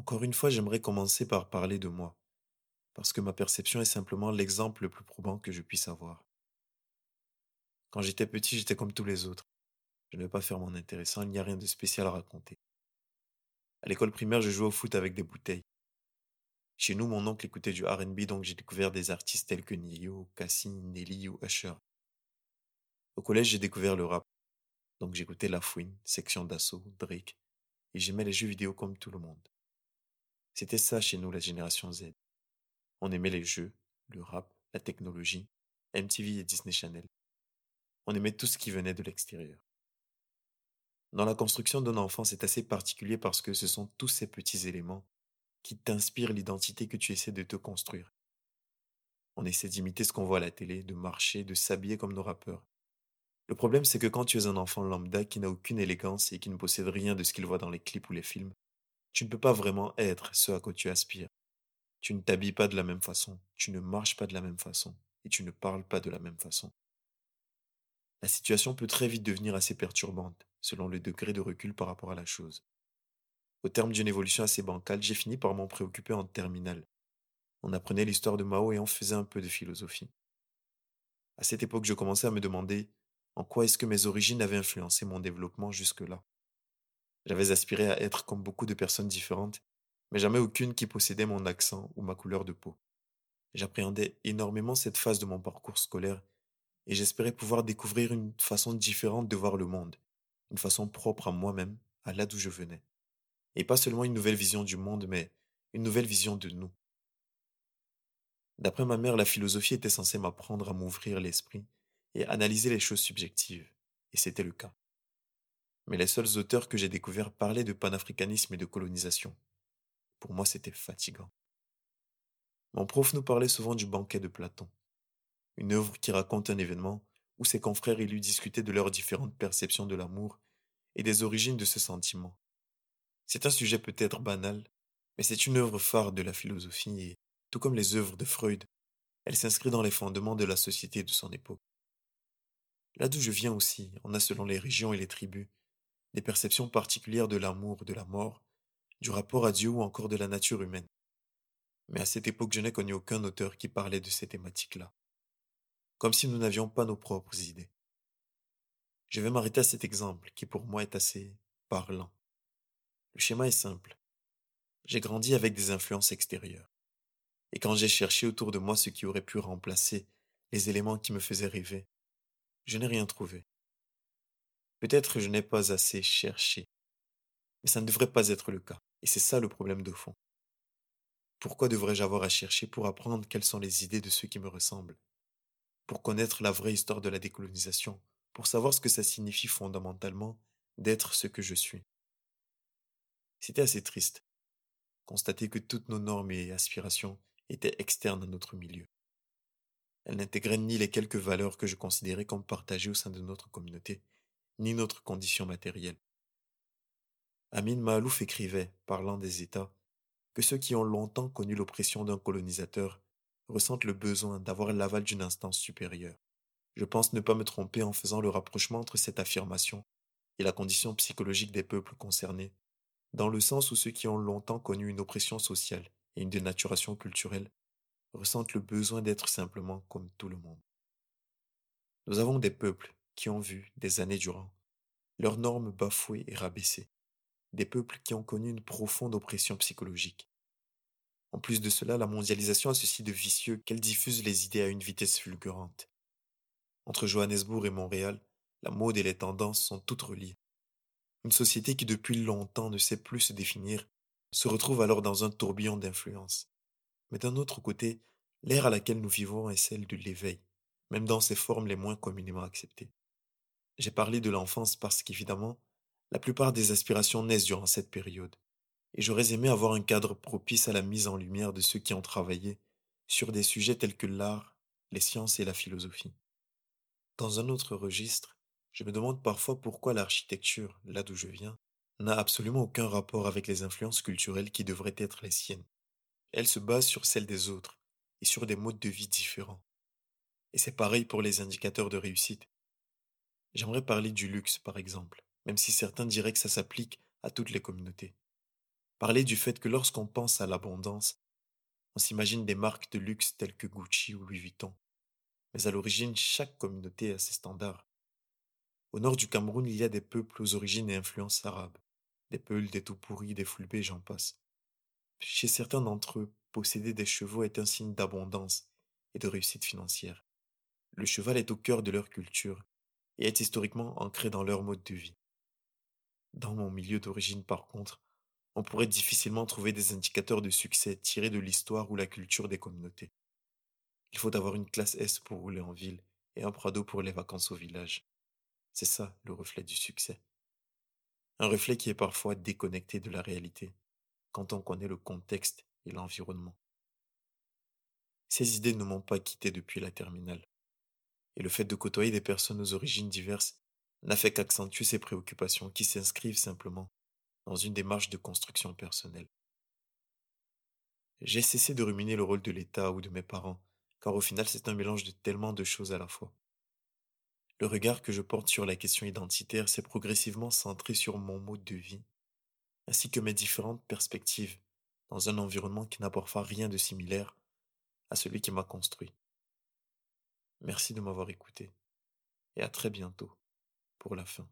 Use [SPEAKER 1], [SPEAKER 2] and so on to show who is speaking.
[SPEAKER 1] Encore une fois, j'aimerais commencer par parler de moi, parce que ma perception est simplement l'exemple le plus probant que je puisse avoir. Quand j'étais petit, j'étais comme tous les autres. Je ne vais pas faire mon intéressant, il n'y a rien de spécial à raconter. À l'école primaire, je jouais au foot avec des bouteilles. Chez nous, mon oncle écoutait du R&B, donc j'ai découvert des artistes tels que Nio, Cassie, Nelly ou Usher. Au collège, j'ai découvert le rap, donc j'écoutais La Fouine, Section d'Assaut, Drake, et j'aimais les jeux vidéo comme tout le monde. C'était ça chez nous, la génération Z. On aimait les jeux, le rap, la technologie, MTV et Disney Channel. On aimait tout ce qui venait de l'extérieur. Dans la construction d'un enfant, c'est assez particulier parce que ce sont tous ces petits éléments qui t'inspirent l'identité que tu essaies de te construire. On essaie d'imiter ce qu'on voit à la télé, de marcher, de s'habiller comme nos rappeurs. Le problème, c'est que quand tu es un enfant lambda qui n'a aucune élégance et qui ne possède rien de ce qu'il voit dans les clips ou les films, tu ne peux pas vraiment être ce à quoi tu aspires. Tu ne t'habilles pas de la même façon, tu ne marches pas de la même façon, et tu ne parles pas de la même façon. La situation peut très vite devenir assez perturbante, selon le degré de recul par rapport à la chose. Au terme d'une évolution assez bancale, j'ai fini par m'en préoccuper en terminale. On apprenait l'histoire de Mao et on faisait un peu de philosophie. À cette époque, je commençais à me demander en quoi est-ce que mes origines avaient influencé mon développement jusque-là. J'avais aspiré à être comme beaucoup de personnes différentes, mais jamais aucune qui possédait mon accent ou ma couleur de peau. J'appréhendais énormément cette phase de mon parcours scolaire et j'espérais pouvoir découvrir une façon différente de voir le monde, une façon propre à moi-même, à là d'où je venais. Et pas seulement une nouvelle vision du monde, mais une nouvelle vision de nous. D'après ma mère, la philosophie était censée m'apprendre à m'ouvrir l'esprit et analyser les choses subjectives, et c'était le cas. Mais les seuls auteurs que j'ai découverts parlaient de panafricanisme et de colonisation. Pour moi, c'était fatigant. Mon prof nous parlait souvent du banquet de Platon, une œuvre qui raconte un événement où ses confrères élus discutaient de leurs différentes perceptions de l'amour et des origines de ce sentiment. C'est un sujet peut-être banal, mais c'est une œuvre phare de la philosophie et, tout comme les œuvres de Freud, elle s'inscrit dans les fondements de la société de son époque. Là d'où je viens aussi, on a selon les régions et les tribus des perceptions particulières de l'amour, de la mort, du rapport à Dieu ou encore de la nature humaine. Mais à cette époque, je n'ai connu aucun auteur qui parlait de ces thématiques-là. Comme si nous n'avions pas nos propres idées. Je vais m'arrêter à cet exemple qui pour moi est assez parlant. Le schéma est simple. J'ai grandi avec des influences extérieures. Et quand j'ai cherché autour de moi ce qui aurait pu remplacer les éléments qui me faisaient rêver, je n'ai rien trouvé. Peut-être je n'ai pas assez cherché, mais ça ne devrait pas être le cas, et c'est ça le problème de fond. Pourquoi devrais-je avoir à chercher pour apprendre quelles sont les idées de ceux qui me ressemblent? Pour connaître la vraie histoire de la décolonisation, pour savoir ce que ça signifie fondamentalement d'être ce que je suis. C'était assez triste. Constater que toutes nos normes et aspirations étaient externes à notre milieu. Elles n'intégraient ni les quelques valeurs que je considérais comme partagées au sein de notre communauté, ni notre condition matérielle. Amin Mahalouf écrivait, parlant des États, que ceux qui ont longtemps connu l'oppression d'un colonisateur ressentent le besoin d'avoir l'aval d'une instance supérieure. Je pense ne pas me tromper en faisant le rapprochement entre cette affirmation et la condition psychologique des peuples concernés, dans le sens où ceux qui ont longtemps connu une oppression sociale et une dénaturation culturelle ressentent le besoin d'être simplement comme tout le monde. Nous avons des peuples qui ont vu, des années durant, leurs normes bafouées et rabaissées, des peuples qui ont connu une profonde oppression psychologique. En plus de cela, la mondialisation a ceci de vicieux qu'elle diffuse les idées à une vitesse fulgurante. Entre Johannesburg et Montréal, la mode et les tendances sont toutes reliées. Une société qui depuis longtemps ne sait plus se définir se retrouve alors dans un tourbillon d'influence. Mais d'un autre côté, l'ère à laquelle nous vivons est celle de l'éveil, même dans ses formes les moins communément acceptées. J'ai parlé de l'enfance parce qu'évidemment, la plupart des aspirations naissent durant cette période, et j'aurais aimé avoir un cadre propice à la mise en lumière de ceux qui ont travaillé sur des sujets tels que l'art, les sciences et la philosophie. Dans un autre registre, je me demande parfois pourquoi l'architecture, là d'où je viens, n'a absolument aucun rapport avec les influences culturelles qui devraient être les siennes. Elle se base sur celles des autres et sur des modes de vie différents. Et c'est pareil pour les indicateurs de réussite. J'aimerais parler du luxe, par exemple, même si certains diraient que ça s'applique à toutes les communautés. Parler du fait que lorsqu'on pense à l'abondance, on s'imagine des marques de luxe telles que Gucci ou Louis Vuitton. Mais à l'origine, chaque communauté a ses standards. Au nord du Cameroun, il y a des peuples aux origines et influences arabes. Des Peuls, des Toupouri, des Fulbés, j'en passe. Chez certains d'entre eux, posséder des chevaux est un signe d'abondance et de réussite financière. Le cheval est au cœur de leur culture et est historiquement ancré dans leur mode de vie. Dans mon milieu d'origine, par contre, on pourrait difficilement trouver des indicateurs de succès tirés de l'histoire ou la culture des communautés. Il faut avoir une classe S pour rouler en ville et un Prado pour les vacances au village. C'est ça le reflet du succès. Un reflet qui est parfois déconnecté de la réalité, quand on connaît le contexte et l'environnement. Ces idées ne m'ont pas quitté depuis la terminale. Et le fait de côtoyer des personnes aux origines diverses n'a fait qu'accentuer ces préoccupations qui s'inscrivent simplement dans une démarche de construction personnelle. J'ai cessé de ruminer le rôle de l'État ou de mes parents, car au final c'est un mélange de tellement de choses à la fois. Le regard que je porte sur la question identitaire s'est progressivement centré sur mon mode de vie, ainsi que mes différentes perspectives dans un environnement qui n'a parfois rien de similaire à celui qui m'a construit. Merci de m'avoir écouté et à très bientôt pour la fin.